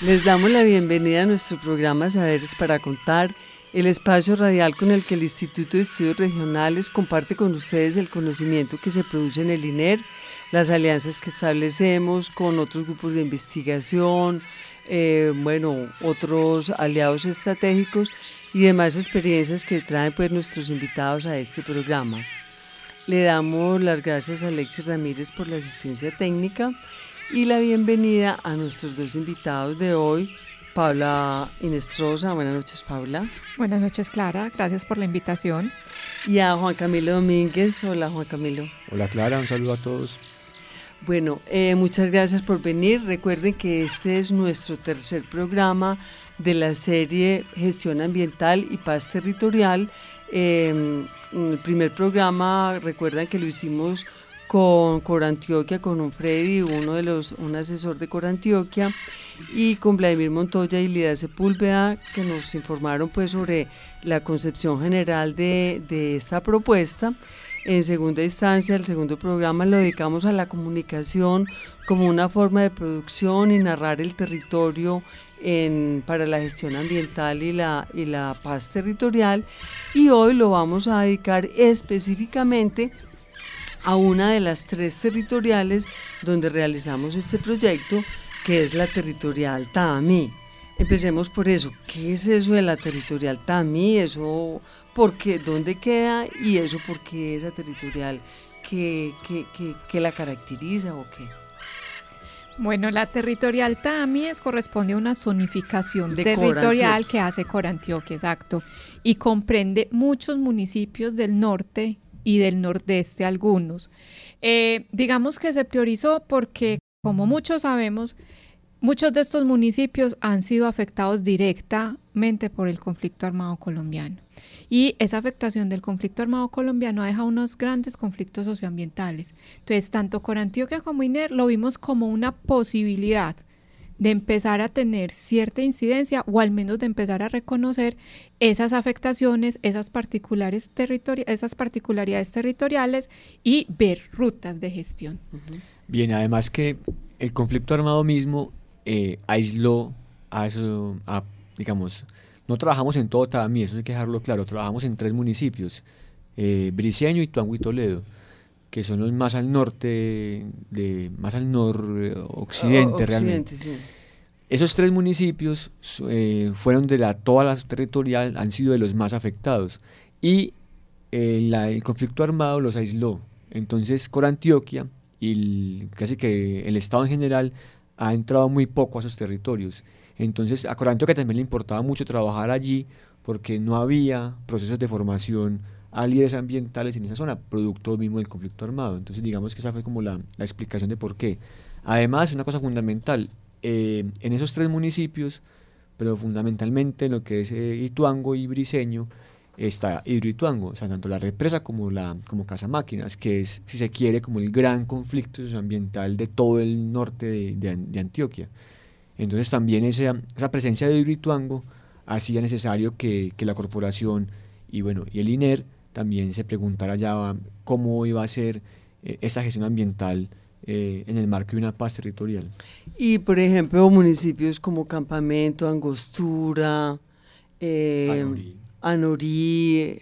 Les damos la bienvenida a nuestro programa Saberes para Contar, el espacio radial con el que el Instituto de Estudios Regionales comparte con ustedes el conocimiento que se produce en el INER, las alianzas que establecemos con otros grupos de investigación, eh, bueno, otros aliados estratégicos y demás experiencias que traen pues nuestros invitados a este programa. Le damos las gracias a Alexis Ramírez por la asistencia técnica y la bienvenida a nuestros dos invitados de hoy, Paula Inestrosa. Buenas noches, Paula. Buenas noches, Clara. Gracias por la invitación. Y a Juan Camilo Domínguez. Hola, Juan Camilo. Hola, Clara. Un saludo a todos. Bueno, eh, muchas gracias por venir. Recuerden que este es nuestro tercer programa de la serie Gestión Ambiental y Paz Territorial. Eh, el primer programa, recuerdan que lo hicimos con Corantioquia, con un Freddy, uno de los, un asesor de Corantioquia, y con Vladimir Montoya y Lida Sepúlveda, que nos informaron pues sobre la concepción general de, de esta propuesta. En segunda instancia, el segundo programa lo dedicamos a la comunicación como una forma de producción y narrar el territorio en, para la gestión ambiental y la, y la paz territorial. Y hoy lo vamos a dedicar específicamente una de las tres territoriales donde realizamos este proyecto, que es la territorial TAMI. Empecemos por eso. ¿Qué es eso de la territorial TAMI? Eso, ¿por qué? ¿Dónde queda? Y eso, ¿por qué esa territorial? ¿Qué, qué, qué, qué la caracteriza o qué? Bueno, la territorial TAMIES corresponde a una zonificación De territorial que hace Corantioquia, exacto, y comprende muchos municipios del norte y del nordeste algunos. Eh, digamos que se priorizó porque, como muchos sabemos, muchos de estos municipios han sido afectados directamente por el conflicto armado colombiano. Y esa afectación del conflicto armado colombiano ha dejado unos grandes conflictos socioambientales. Entonces, tanto Corantioquia como INER lo vimos como una posibilidad de empezar a tener cierta incidencia o al menos de empezar a reconocer esas afectaciones, esas, particulares territori- esas particularidades territoriales y ver rutas de gestión. Bien, además que el conflicto armado mismo eh, aisló a eso, a, digamos, no trabajamos en todo Tamí, eso hay que dejarlo claro, trabajamos en tres municipios, eh, Briceño, Ituango y Toledo, que son los más al norte, de, más al noroccidente realmente. sí. Esos tres municipios eh, fueron de la, toda la territorial, han sido de los más afectados. Y eh, la- el conflicto armado los aisló. Entonces, Corantioquia y el- casi que el Estado en general ha entrado muy poco a esos territorios. Entonces, a Corantioquia también le importaba mucho trabajar allí porque no había procesos de formación a líderes ambientales en esa zona, producto mismo del conflicto armado. Entonces, digamos que esa fue como la, la explicación de por qué. Además, una cosa fundamental, eh, en esos tres municipios, pero fundamentalmente en lo que es eh, Ituango y Briceño, está Hidroituango, o sea, tanto la represa como la como Casa Máquinas, que es, si se quiere, como el gran conflicto socioambiental de todo el norte de, de de Antioquia. Entonces también esa, esa presencia de Hidroituango hacía necesario que, que la corporación y bueno y el INER también se preguntara ya cómo iba a ser eh, esta gestión ambiental eh, en el marco de una paz territorial. Y por ejemplo, municipios como Campamento, Angostura, eh, Anorí. Anorí,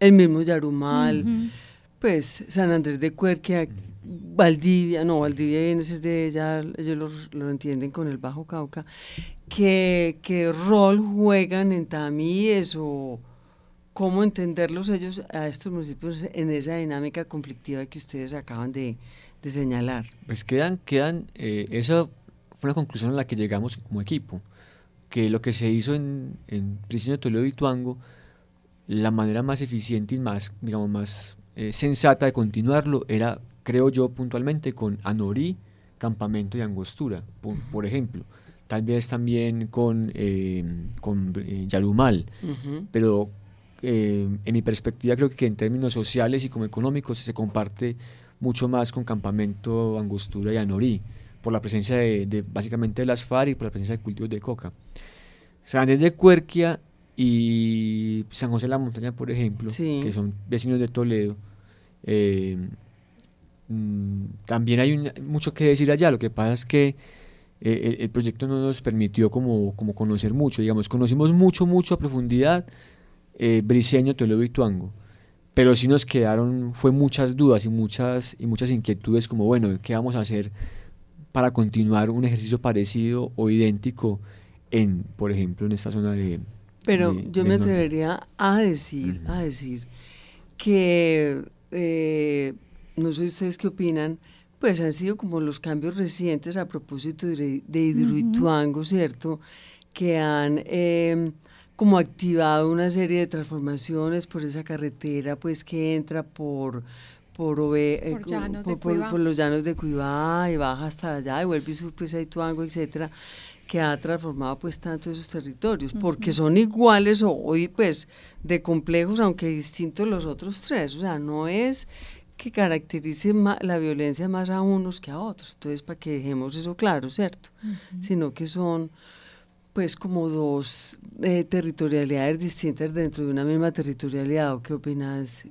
el mismo Yarumal, pues San Andrés de Cuerquia, Valdivia, no, Valdivia viene a ser de ella, ellos lo, lo entienden con el Bajo Cauca, ¿qué, qué rol juegan en Tamíes o cómo entenderlos ellos a estos municipios en esa dinámica conflictiva que ustedes acaban de, señalar. Pues quedan, quedan, eh, esa fue una conclusión a la que llegamos como equipo, que lo que se hizo en, en de Toledo y Tuango, la manera más eficiente y más, digamos, más eh, sensata de continuarlo era, creo yo puntualmente, con Anorí, Campamento y Angostura, por ejemplo. Tal vez también con, eh, con eh, Yarumal, pero eh, en mi perspectiva creo que en términos sociales y como económicos se comparte mucho más con Campamento, Angostura y Anorí, por la presencia de, básicamente de las FARC y por la presencia de cultivos de coca. San Andrés de Cuerquia y San José de la Montaña, por ejemplo, que son vecinos de Toledo, mm, también hay mucho que decir allá. Lo que pasa es que eh, el, proyecto no nos permitió como, como conocer mucho, digamos, conocimos mucho, mucho a profundidad eh, Briseño, Toledo y Tuango, pero sí nos quedaron, fue muchas dudas y muchas, y muchas inquietudes como, bueno, ¿qué vamos a hacer para continuar un ejercicio parecido o idéntico en, por ejemplo, en esta zona de... Pero yo me atrevería a decir, a decir que, eh, no sé ustedes qué opinan, pues han sido como los cambios recientes a propósito de, Hidroituango, ¿cierto? Que han em, como activado una serie de transformaciones por esa carretera, pues que entra por por, eh, por, los llanos de Cuibá y baja hasta allá y vuelve y sube pues a Ituango, etcétera, que ha transformado pues tanto esos territorios, porque son iguales hoy pues de complejos, aunque distintos los otros tres, o sea, no es que caracterice la violencia más a unos que a otros. Entonces, para que dejemos eso claro, ¿cierto? Sino que son pues como dos eh, territorialidades distintas dentro de una misma territorialidad. ¿O qué opinas?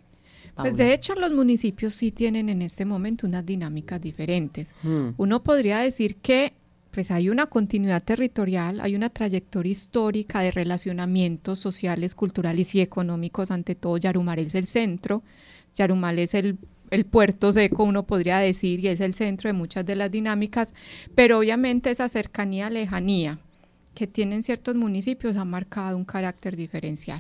Pues de hecho los municipios sí tienen en este momento unas dinámicas diferentes. Mm. Uno podría decir que pues hay una continuidad territorial, hay una trayectoria histórica de relacionamientos sociales, culturales y económicos, ante todo Yarumal es el centro, Yarumal es el el puerto seco, uno podría decir, y es el centro de muchas de las dinámicas, pero obviamente esa cercanía, lejanía que tienen ciertos municipios ha marcado un carácter diferencial.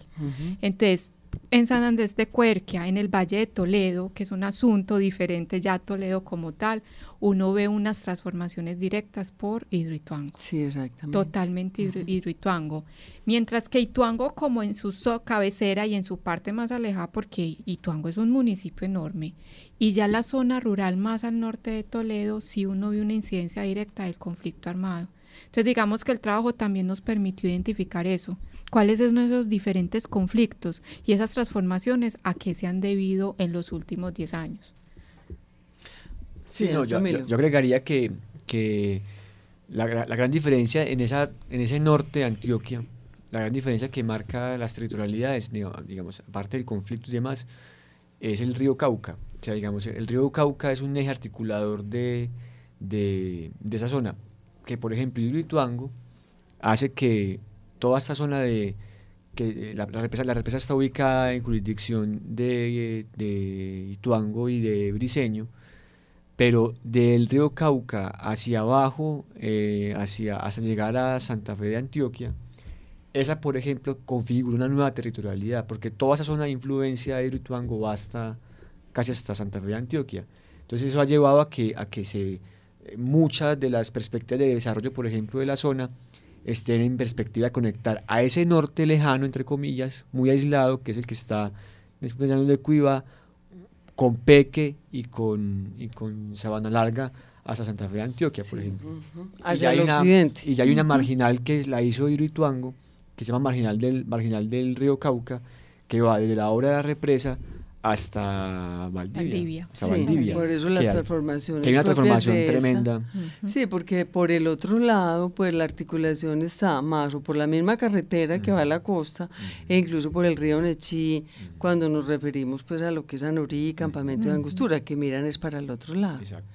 Entonces, en San Andrés de Cuerquia, en el Valle de Toledo, que es un asunto diferente ya Toledo como tal, uno ve unas transformaciones directas por Hidroituango. Sí, exactamente. Totalmente Hidroituango. Mientras que Ituango como en su cabecera y en su parte más alejada, porque Ituango es un municipio enorme, y ya la zona rural más al norte de Toledo, sí uno ve una incidencia directa del conflicto armado. Entonces digamos que el trabajo también nos permitió identificar eso, cuáles son esos diferentes conflictos y esas transformaciones a qué se han debido en los últimos 10 años. Sí, no, yo, agregaría que, que la, gran diferencia en, esa, en ese norte de Antioquia, la gran diferencia que marca las territorialidades, digamos, aparte del conflicto y demás, es el río Cauca. O sea, digamos, el río Cauca es un eje articulador de, de, de esa zona que, por ejemplo, Hidroituango hace que toda esta zona de que la, represa, la represa está ubicada en jurisdicción de, de Ituango y de Briseño, pero del río Cauca hacia abajo, eh, hacia, hasta llegar a Santa Fe de Antioquia, esa, por ejemplo, configura una nueva territorialidad, porque toda esa zona de influencia de Ituango va hasta casi hasta Santa Fe de Antioquia. Entonces eso ha llevado a que, a que se muchas de las perspectivas de desarrollo, por ejemplo, de la zona, estén en perspectiva de conectar a ese norte lejano, entre comillas, muy aislado, que es el que está después de Cuiva, con Peque y con, y con Sabana Larga hasta Santa Fe de Antioquia, por ejemplo. y, ya hay una, y ya hay una marginal que la hizo Iruituango, que se llama Marginal del, marginal del río Cauca, que va desde la obra de la represa hasta Valdivia. Valdivia. por eso las transformaciones. Que hay una transformación tremenda. Sí, porque por el otro lado, pues la articulación está más o por la misma carretera que va a la costa, e incluso por el río Nechí, cuando nos referimos pues a lo que es Anorí, Campamento de Angostura, que miran es para el otro lado. Exacto.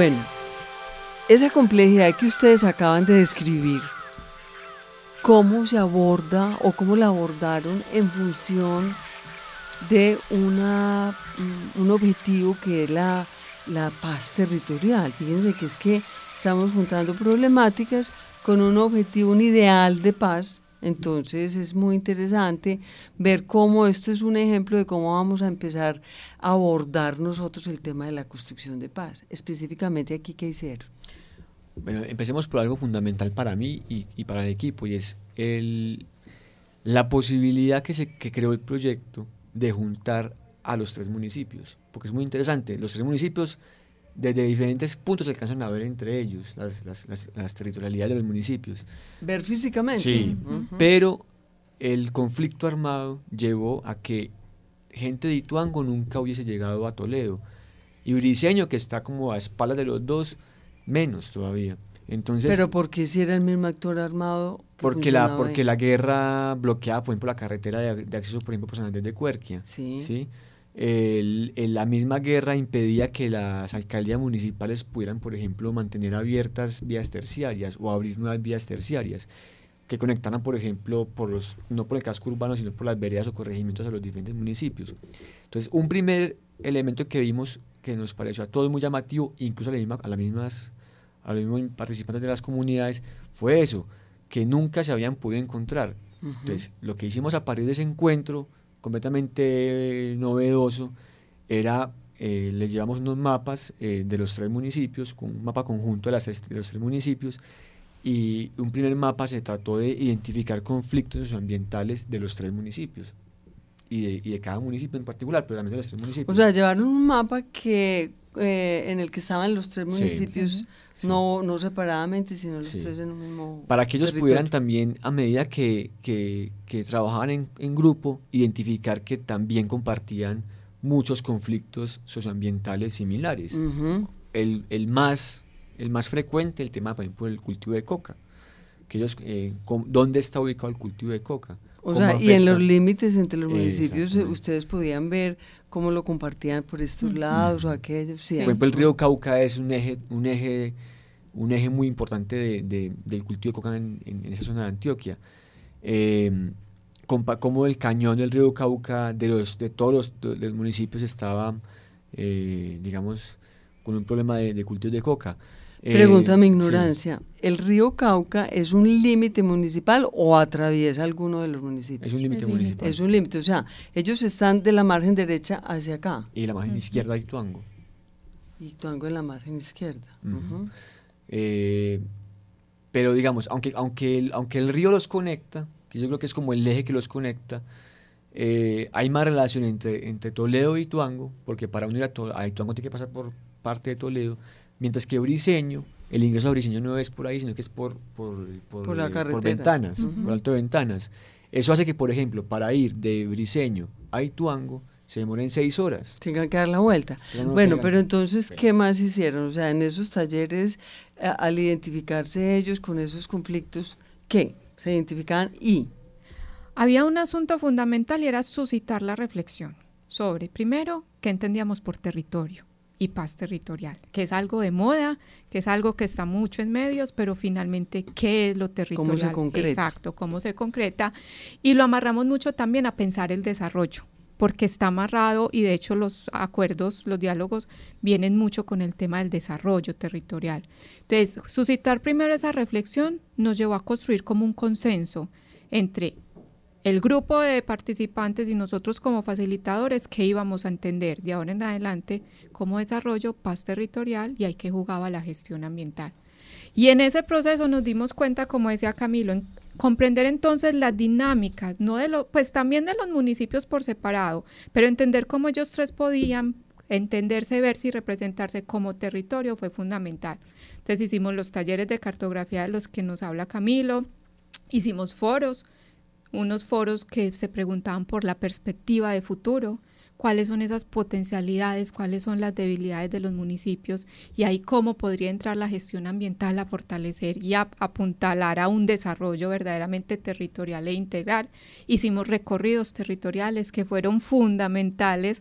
Bueno, esa complejidad que ustedes acaban de describir, ¿cómo se aborda o cómo la abordaron en función de una, mm, un objetivo que es la, la paz territorial? Fíjense que es que estamos juntando problemáticas con un objetivo, un ideal de paz. Entonces es muy interesante ver cómo esto es un ejemplo de cómo vamos a empezar a abordar nosotros el tema de la construcción de paz. Específicamente aquí, ¿qué hicieron? Bueno, empecemos por algo fundamental para mí y, y para el equipo, y es el, la posibilidad que, se, que creó el proyecto de juntar a los tres municipios, porque es muy interesante. Los tres municipios desde diferentes puntos se alcanzan a ver entre ellos las, las, las, las territorialidades de los municipios. Ver físicamente. Sí, pero el conflicto armado llevó a que gente de Ituango nunca hubiese llegado a Toledo. Y Briseño, que está como a espaldas de los dos, menos todavía. Entonces, pero ¿por qué si era el mismo actor armado? Porque la, porque la guerra bloqueaba, por ejemplo, la carretera de, de acceso, por ejemplo, por San Andrés de Cuerquia. Sí. ¿sí? El, el, la misma guerra impedía que las alcaldías municipales pudieran, por ejemplo, mantener abiertas vías terciarias o abrir nuevas vías terciarias que conectaran, por ejemplo, por los, no por el casco urbano, sino por las veredas o corregimientos a los diferentes municipios. Entonces, un primer elemento que vimos que nos pareció a todos muy llamativo, incluso a, la misma, a, las mismas, a los mismos participantes de las comunidades, fue eso, que nunca se habían podido encontrar. Uh -huh. Entonces, lo que hicimos a partir de ese encuentro, completamente novedoso, era, eh, les llevamos unos mapas eh, de los tres municipios, un mapa conjunto de, de los tres municipios, y un primer mapa se trató de identificar conflictos socioambientales de los tres municipios y de, y de, cada municipio en particular, pero también de los tres municipios. O sea, llevaron un mapa que eh, en el que estaban los tres municipios, sí, sí. No, no separadamente, sino los sí. tres en un mismo. Para que ellos territorio. pudieran también, a medida que, que, que trabajaban en, en, grupo, identificar que también compartían muchos conflictos socioambientales similares. Uh -huh. el, el más el más frecuente, el tema, por ejemplo, el cultivo de coca. Que ellos, eh, con, ¿Dónde está ubicado el cultivo de coca? O sea, afecta? y en los límites entre los municipios ustedes podían ver cómo lo compartían por estos lados mm. o aquellos. Sí. Por ejemplo, el río Cauca es un eje, un eje, un eje muy importante de, de, del cultivo de coca en, en, en, esa zona de Antioquia. Eh, como el cañón del río Cauca de, los, de todos los, de los municipios estaba, eh, digamos, con un problema de, de cultivo de coca. Pregunta mi ignorancia, sí. ¿el río Cauca es un límite municipal o atraviesa alguno de los municipios? Es un límite municipal. Es un límite, o sea, ellos están de la margen derecha hacia acá. Y la margen uh -huh. izquierda de Ituango. Ituango en la margen izquierda. Uh -huh. Uh -huh. Eh, pero digamos, aunque, aunque, el, aunque el río los conecta, que yo creo que es como el eje que los conecta, eh, hay más relación entre, entre Toledo y Ituango, porque para unir a, a Ituango tiene que pasar por parte de Toledo, Mientras que Briseño, el ingreso a Briseño no es por ahí, sino que es por, por, por, por, la por ventanas, uh -huh. por alto de ventanas. Eso hace que, por ejemplo, para ir de Briseño a Ituango se demoren seis horas. Tengan que dar la vuelta. No bueno, pero entonces. ¿qué más hicieron? O sea, en esos talleres, a, al identificarse ellos con esos conflictos, ¿qué? Se identificaban y... Había un asunto fundamental y era suscitar la reflexión sobre, primero, qué entendíamos por territorio y paz territorial, que es algo de moda, que es algo que está mucho en medios, pero finalmente, ¿qué es lo territorial? ¿Cómo se concreta? Exacto, cómo se concreta. Y lo amarramos mucho también a pensar el desarrollo, porque está amarrado y de hecho los acuerdos, los diálogos vienen mucho con el tema del desarrollo territorial. Entonces, suscitar primero esa reflexión nos llevó a construir como un consenso entre el grupo de participantes y nosotros como facilitadores que íbamos a entender de ahora en adelante como desarrollo, paz territorial y hay que jugaba la gestión ambiental. Y en ese proceso nos dimos cuenta, como decía Camilo, en comprender entonces las dinámicas, no de lo, pues también de los municipios por separado, pero entender cómo ellos tres podían entenderse, verse y representarse como territorio fue fundamental. Entonces hicimos los talleres de cartografía de los que nos habla Camilo, hicimos foros, unos foros que se preguntaban por la perspectiva de futuro, cuáles son esas potencialidades, cuáles son las debilidades de los municipios y ahí cómo podría entrar la gestión ambiental a fortalecer y a apuntalar a un desarrollo verdaderamente territorial e integral. Hicimos recorridos territoriales que fueron fundamentales.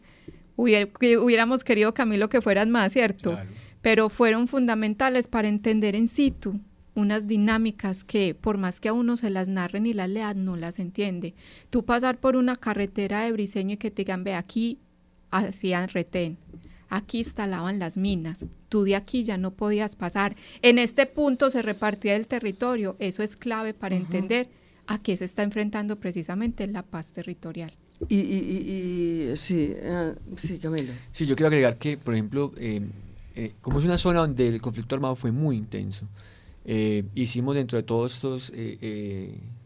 Hubier, que hubiéramos querido, Camilo, que fueran más, ¿cierto? Claro. pero fueron fundamentales para entender en situ unas dinámicas que por más que a uno se las narren y las lean, no las entiende. Tú pasar por una carretera de Briseño y que te digan, ve aquí hacían retén, aquí instalaban las minas, tú de aquí ya no podías pasar. En este punto se repartía el territorio, eso es clave para entender a qué se está enfrentando precisamente la paz territorial. Y, y, sí, ah, sí, Camilo. Sí, yo quiero agregar que, por ejemplo, eh, eh, como es una zona donde el conflicto armado fue muy intenso, eh, hicimos dentro de todos estos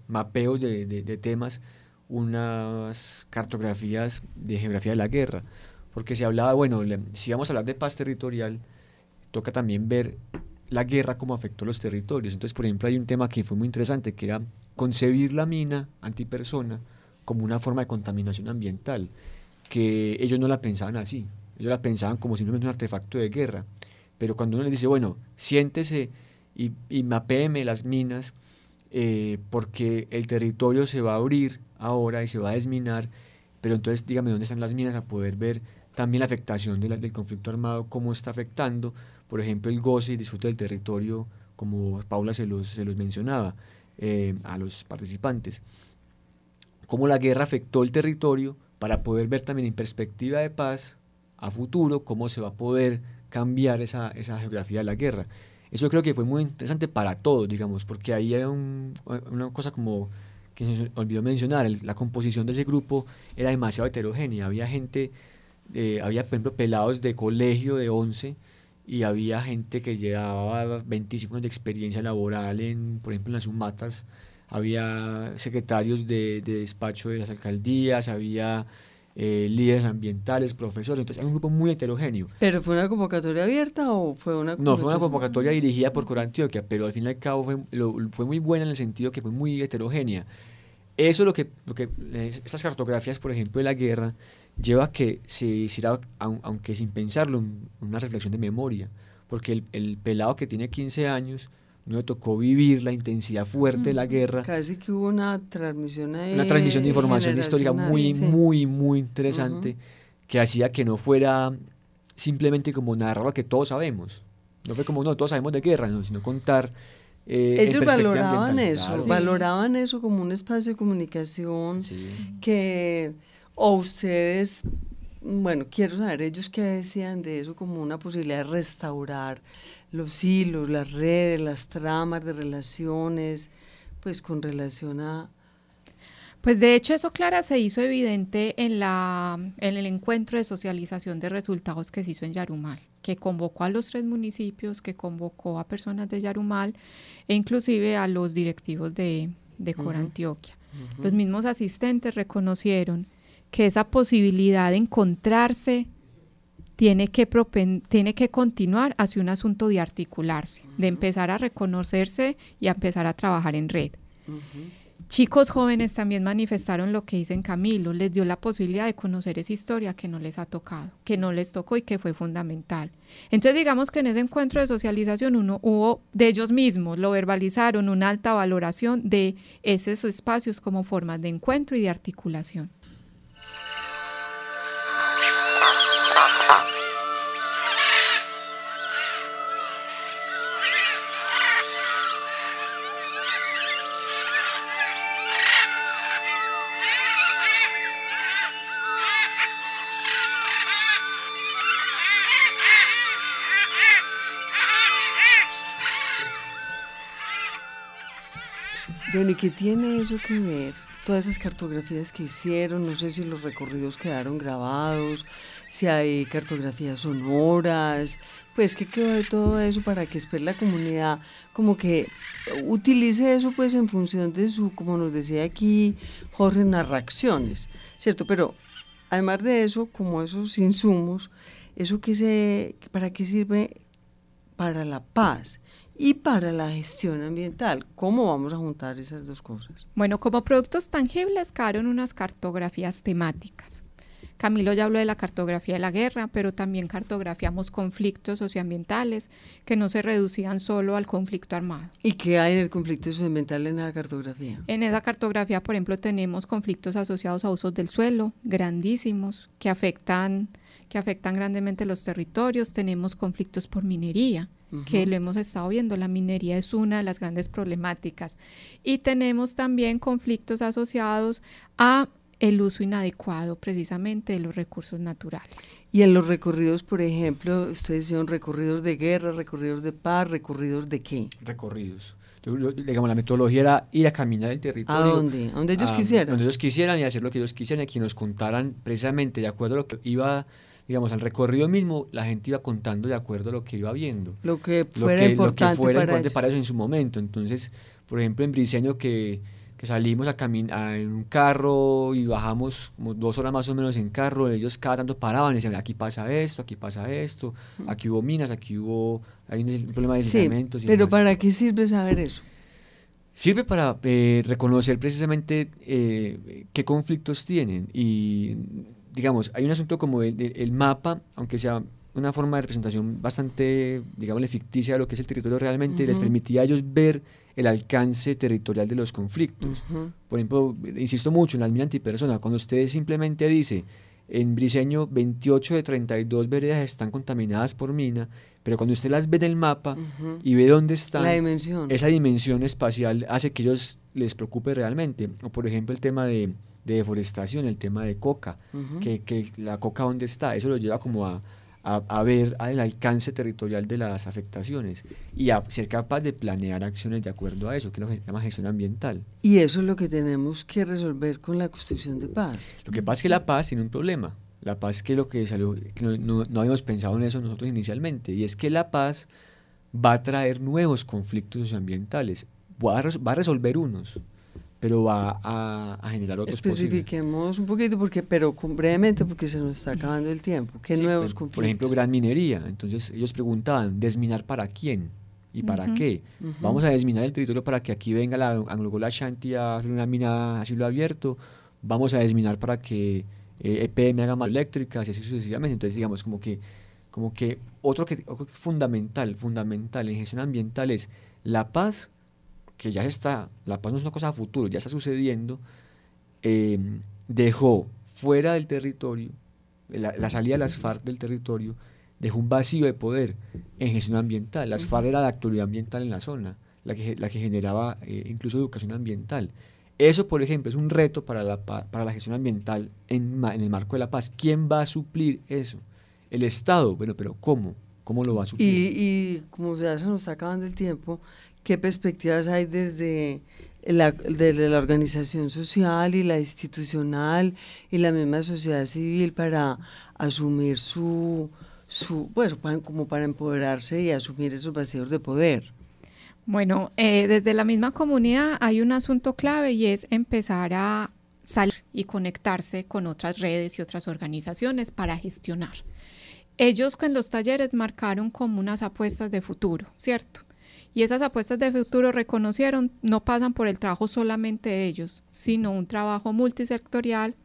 mapeos de, temas unas cartografías de geografía de la guerra, porque se hablaba, bueno, si vamos a hablar de paz territorial, toca también ver la guerra cómo afectó los territorios. Entonces, por ejemplo, hay un tema que fue muy interesante, que era concebir la mina antipersona como una forma de contaminación ambiental, que ellos no la pensaban así, ellos la pensaban como simplemente un artefacto de guerra. Pero cuando uno les dice, bueno, siéntese y, y las minas, eh, porque el territorio se va a abrir ahora y se va a desminar, pero entonces dígame dónde están las minas a poder ver también la afectación de del conflicto armado, cómo está afectando, por ejemplo, el goce y disfrute del territorio, como Paula se los, se los mencionaba eh, a los participantes. Cómo la guerra afectó el territorio para poder ver también en perspectiva de paz a futuro cómo se va a poder cambiar esa, esa geografía de la guerra. Eso creo que fue muy interesante para todos, digamos, porque ahí hay una cosa como que se olvidó mencionar, la composición de ese grupo era demasiado heterogénea. Había gente, eh, había, por ejemplo, pelados de colegio de 11 y había gente que llevaba 25 años de experiencia laboral, en, por ejemplo, en las humatas. Había secretarios de, de despacho de las alcaldías, había eh, líderes ambientales, profesores, entonces es un grupo muy heterogéneo. ¿Pero fue una convocatoria abierta o fue una No, fue una convocatoria dirigida por Corantioquia, pero al fin y al cabo fue, fue muy buena en el sentido que fue muy heterogénea. Eso es lo que, lo que estas cartografías, por ejemplo, de la guerra, lleva a que se hiciera, aunque sin pensarlo, una reflexión de memoria, porque el, el pelado que tiene 15 años, no tocó vivir la intensidad fuerte de la guerra. Casi que hubo una transmisión ahí. Una transmisión de información histórica muy, muy, muy interesante que hacía que no fuera simplemente como narrar lo que todos sabemos. No fue como, no, todos sabemos de guerra, sino contar. Eh, Ellos valoraban eso, valoraban eso como un espacio de comunicación que, o ustedes, bueno, quiero saber ellos qué decían de eso como una posibilidad de restaurar los hilos, las redes, las tramas de relaciones, pues con relación a... Pues de hecho eso, Clara, se hizo evidente en, la, en el encuentro de socialización de resultados que se hizo en Yarumal, que convocó a los tres municipios, que convocó a personas de Yarumal e inclusive a los directivos de, de Corantioquia. Los mismos asistentes reconocieron que esa posibilidad de encontrarse tiene que, tiene que continuar hacia un asunto de articularse, de empezar a reconocerse y a empezar a trabajar en red. Chicos jóvenes también manifestaron lo que dicen Camilo, les dio la posibilidad de conocer esa historia que no les ha tocado, que no les tocó y que fue fundamental. Entonces digamos que en ese encuentro de socialización uno hubo de ellos mismos, lo verbalizaron, una alta valoración de esos espacios como formas de encuentro y de articulación. Bueno, ¿y qué tiene eso que ver? Todas esas cartografías que hicieron, no sé si los recorridos quedaron grabados, si hay cartografías sonoras, pues qué quedó de todo eso para que después la comunidad como que utilice eso pues en función de su, como nos decía aquí Jorge, narraciones, ¿cierto? Pero además de eso, como esos insumos, eso que se, ¿para qué sirve? Para la paz y para la gestión ambiental. ¿Cómo vamos a juntar esas dos cosas? Bueno, como productos tangibles quedaron unas cartografías temáticas Camilo ya habló de la cartografía de la guerra, pero también cartografiamos conflictos socioambientales que no se reducían solo al conflicto armado. ¿Y qué hay en el conflicto socioambiental en la cartografía? En esa cartografía, por ejemplo, tenemos conflictos asociados a usos del suelo, grandísimos, que afectan, que afectan grandemente los territorios. Tenemos conflictos por minería, que lo hemos estado viendo. La minería es una de las grandes problemáticas. Y tenemos también conflictos asociados a el uso inadecuado precisamente de los recursos naturales. Y en los recorridos, por ejemplo, ustedes hicieron recorridos de guerra, recorridos de paz, recorridos de qué? Recorridos. Digamos, la metodología era ir a caminar el territorio. ¿A dónde? ¿A donde ellos quisieran? Donde ellos quisieran y hacer lo que ellos quisieran y que nos contaran precisamente de acuerdo a lo que iba digamos, al recorrido mismo, la gente iba contando de acuerdo a lo que iba viendo. Lo que fuera importante, lo que fuera para, importante para, eso en su momento. Entonces, por ejemplo, en Briseño que, que salimos a caminar en un carro y bajamos como dos horas más o menos en carro, ellos cada tanto paraban y decían, aquí pasa esto, aquí pasa esto, aquí hubo minas, aquí hubo, hay un problema de deslizamientos. Sí, pero ¿para qué sirve saber eso? Sirve para eh, reconocer precisamente eh, qué conflictos tienen y digamos, hay un asunto como el, el, mapa, aunque sea una forma de representación bastante, digamos, ficticia de lo que es el territorio realmente, les permitía a ellos ver el alcance territorial de los conflictos. Por ejemplo, insisto mucho en la mina antipersona, cuando usted simplemente dice, en Briseño 28 de 32 veredas están contaminadas por mina, pero cuando usted las ve en el mapa y ve dónde están, la dimensión. esa dimensión espacial hace que ellos les preocupe realmente. O por ejemplo el tema de de deforestación, el tema de coca, que, que, la coca dónde está, eso lo lleva como a, a, ver el alcance territorial de las afectaciones y a ser capaz de planear acciones de acuerdo a eso, que es lo que se llama gestión ambiental. Y eso es lo que tenemos que resolver con la construcción de paz. Lo que pasa es que la paz tiene un problema. La paz es que lo que salió, que no, no, no habíamos pensado en eso nosotros inicialmente, y es que la paz va a traer nuevos conflictos socioambientales, va a, va a resolver unos, pero va a, generar otros Especifiquemos un poquito, porque, pero brevemente, porque se nos está acabando el tiempo. ¿Qué nuevos por, conflictos? Por ejemplo, gran minería. Entonces, ellos preguntaban, ¿desminar para quién? ¿Y para qué? Vamos a desminar el territorio para que aquí venga la Anglogola Shanti a hacer una mina a cielo abierto. Vamos a desminar para que eh, EPM haga más eléctricas y así sucesivamente. Entonces, digamos, como que, como que otro que, otro que fundamental, fundamental en gestión ambiental es la paz que ya está, la paz no es una cosa a futuro, ya está sucediendo, eh, dejó fuera del territorio, la, salida de las FARC del territorio, dejó un vacío de poder en gestión ambiental. Las FARC era la actualidad ambiental en la zona, la que, la que generaba eh, incluso educación ambiental. Eso, por ejemplo, es un reto para la, para la gestión ambiental en, en el marco de la paz. ¿Quién va a suplir eso? El Estado, bueno, pero ¿cómo? ¿Cómo lo va a suplir? Y, y como se nos está acabando el tiempo, ¿Qué perspectivas hay desde la, la organización social y la institucional y la misma sociedad civil para asumir su, su bueno, como para empoderarse y asumir esos vacíos de poder? Bueno, eh, desde la misma comunidad hay un asunto clave y es empezar a salir y conectarse con otras redes y otras organizaciones para gestionar. Ellos con los talleres marcaron como unas apuestas de futuro, ¿cierto? Y esas apuestas de futuro reconocieron no pasan por el trabajo solamente de ellos, sino un trabajo multisectorial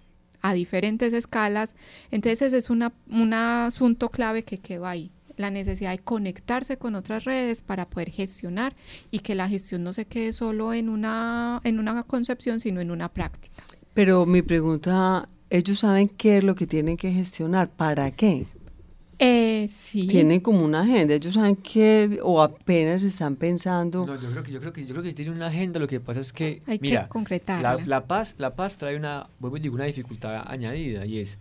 a diferentes escalas. Entonces es una, un asunto clave que quedó ahí, la necesidad de conectarse con otras redes para poder gestionar y que la gestión no se quede solo en una, en una concepción, sino en una práctica. Pero mi pregunta, ¿ellos saben qué es lo que tienen que gestionar? ¿Para qué? Eh, sí. Tienen como una agenda, ellos saben que o apenas están pensando. No, yo creo que yo creo que yo creo que tienen una agenda, lo que pasa es que Hay mira, que concretarla. La, paz, la paz trae una, digo, una dificultad añadida y es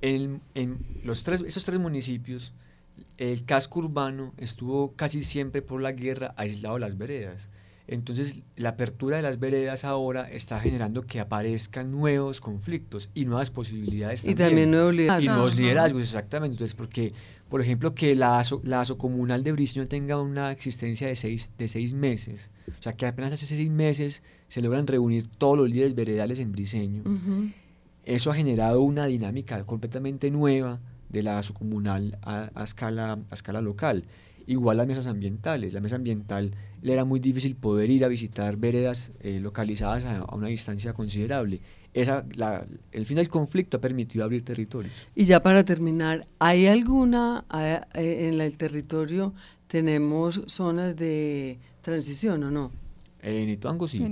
en, en los tres esos tres municipios el casco urbano estuvo casi siempre por la guerra aislado de las veredas. Entonces, la apertura de las veredas ahora está generando que aparezcan nuevos conflictos y nuevas posibilidades. Y también, nuevos liderazgos. Y nuevos liderazgos, exactamente. Entonces, porque, por ejemplo, que la ASO, la comunal de Briseño tenga una existencia de seis, de seis meses, o sea, que apenas hace seis meses se logran reunir todos los líderes veredales en Briseño. Eso ha generado una dinámica completamente nueva de la ASO comunal a, escala, a escala local. Igual las mesas ambientales. La mesa ambiental le era muy difícil poder ir a visitar veredas eh, localizadas a, una distancia considerable. Esa, el fin del conflicto ha permitido abrir territorios. Y ya para terminar, ¿hay alguna eh, en el territorio tenemos zonas de transición o no? En Ituango sí.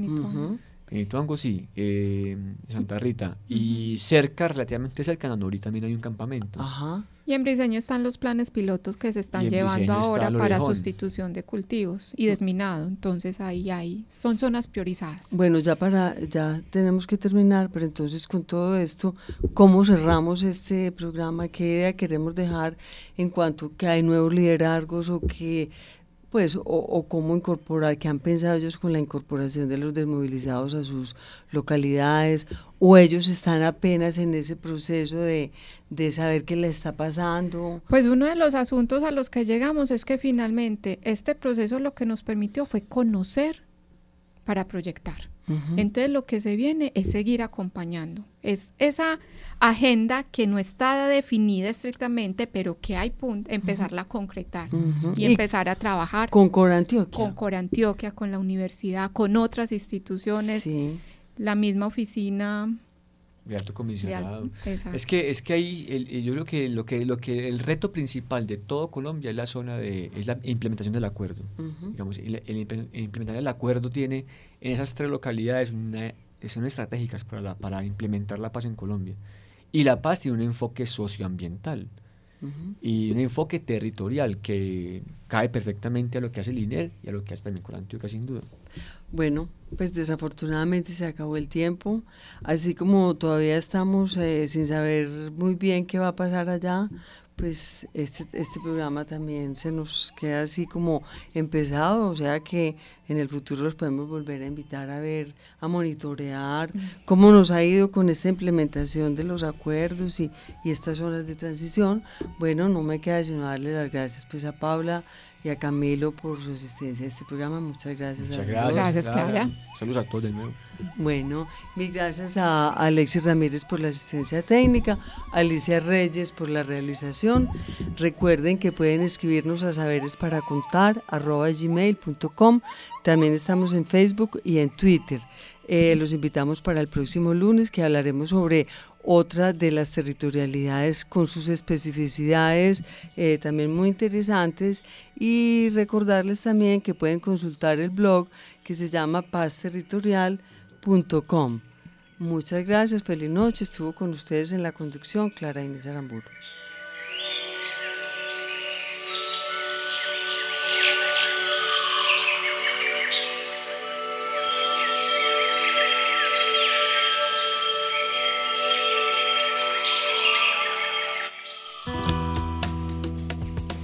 En Ituango sí, eh, Santa Rita. Y cerca, relativamente cerca, en Anori también hay un campamento. Ajá. Y en Briseño están los planes pilotos que se están llevando ahora para sustitución de cultivos y desminado. Entonces ahí hay, son zonas priorizadas. Bueno, ya para, ya tenemos que terminar, pero entonces con todo esto, ¿cómo cerramos este programa? ¿Qué idea queremos dejar en cuanto que hay nuevos liderazgos o que pues, o, cómo incorporar, qué han pensado ellos con la incorporación de los desmovilizados a sus localidades, o ellos están apenas en ese proceso de, de saber qué le está pasando. Pues uno de los asuntos a los que llegamos es que finalmente este proceso lo que nos permitió fue conocer para proyectar. Entonces lo que se viene es seguir acompañando. Es esa agenda que no está definida estrictamente, pero que hay punto, empezarla a concretar y, empezar a trabajar. Con Corantioquia. Con Corantioquia, con la universidad, con otras instituciones. La misma oficina de alto comisionado. es que es que ahí yo creo que lo que lo que el reto principal de todo Colombia es la zona de es la implementación del acuerdo. Digamos, el, implementar el acuerdo tiene en esas tres localidades una, son estratégicas para la, para implementar la paz en Colombia. Y la paz tiene un enfoque socioambiental y un enfoque territorial que cae perfectamente a lo que hace el INER y a lo que hace también Antioquia sin duda. Bueno, pues desafortunadamente se acabó el tiempo, así como todavía estamos eh, sin saber muy bien qué va a pasar allá, pues este, este programa también se nos queda así como empezado, o sea que en el futuro los podemos volver a invitar a ver, a monitorear cómo nos ha ido con esta implementación de los acuerdos y, y estas zonas de transición. Bueno, no me queda sino darle las gracias pues a Paula y a Camilo por su asistencia a este programa. Muchas gracias. Muchas gracias, Clara. Saludos a todos de nuevo. Bueno, mil gracias a Alexis Ramírez por la asistencia técnica, a Alicia Reyes por la realización. Recuerden que pueden escribirnos a saberes para contar gmail.com. También estamos en Facebook y en Twitter. Eh, los invitamos para el próximo lunes que hablaremos sobre otra de las territorialidades con sus especificidades eh, también muy interesantes y recordarles también que pueden consultar el blog que se llama pazterritorial.com. Muchas gracias, feliz noche. Estuvo con ustedes en la conducción Clara Inés Aramburu.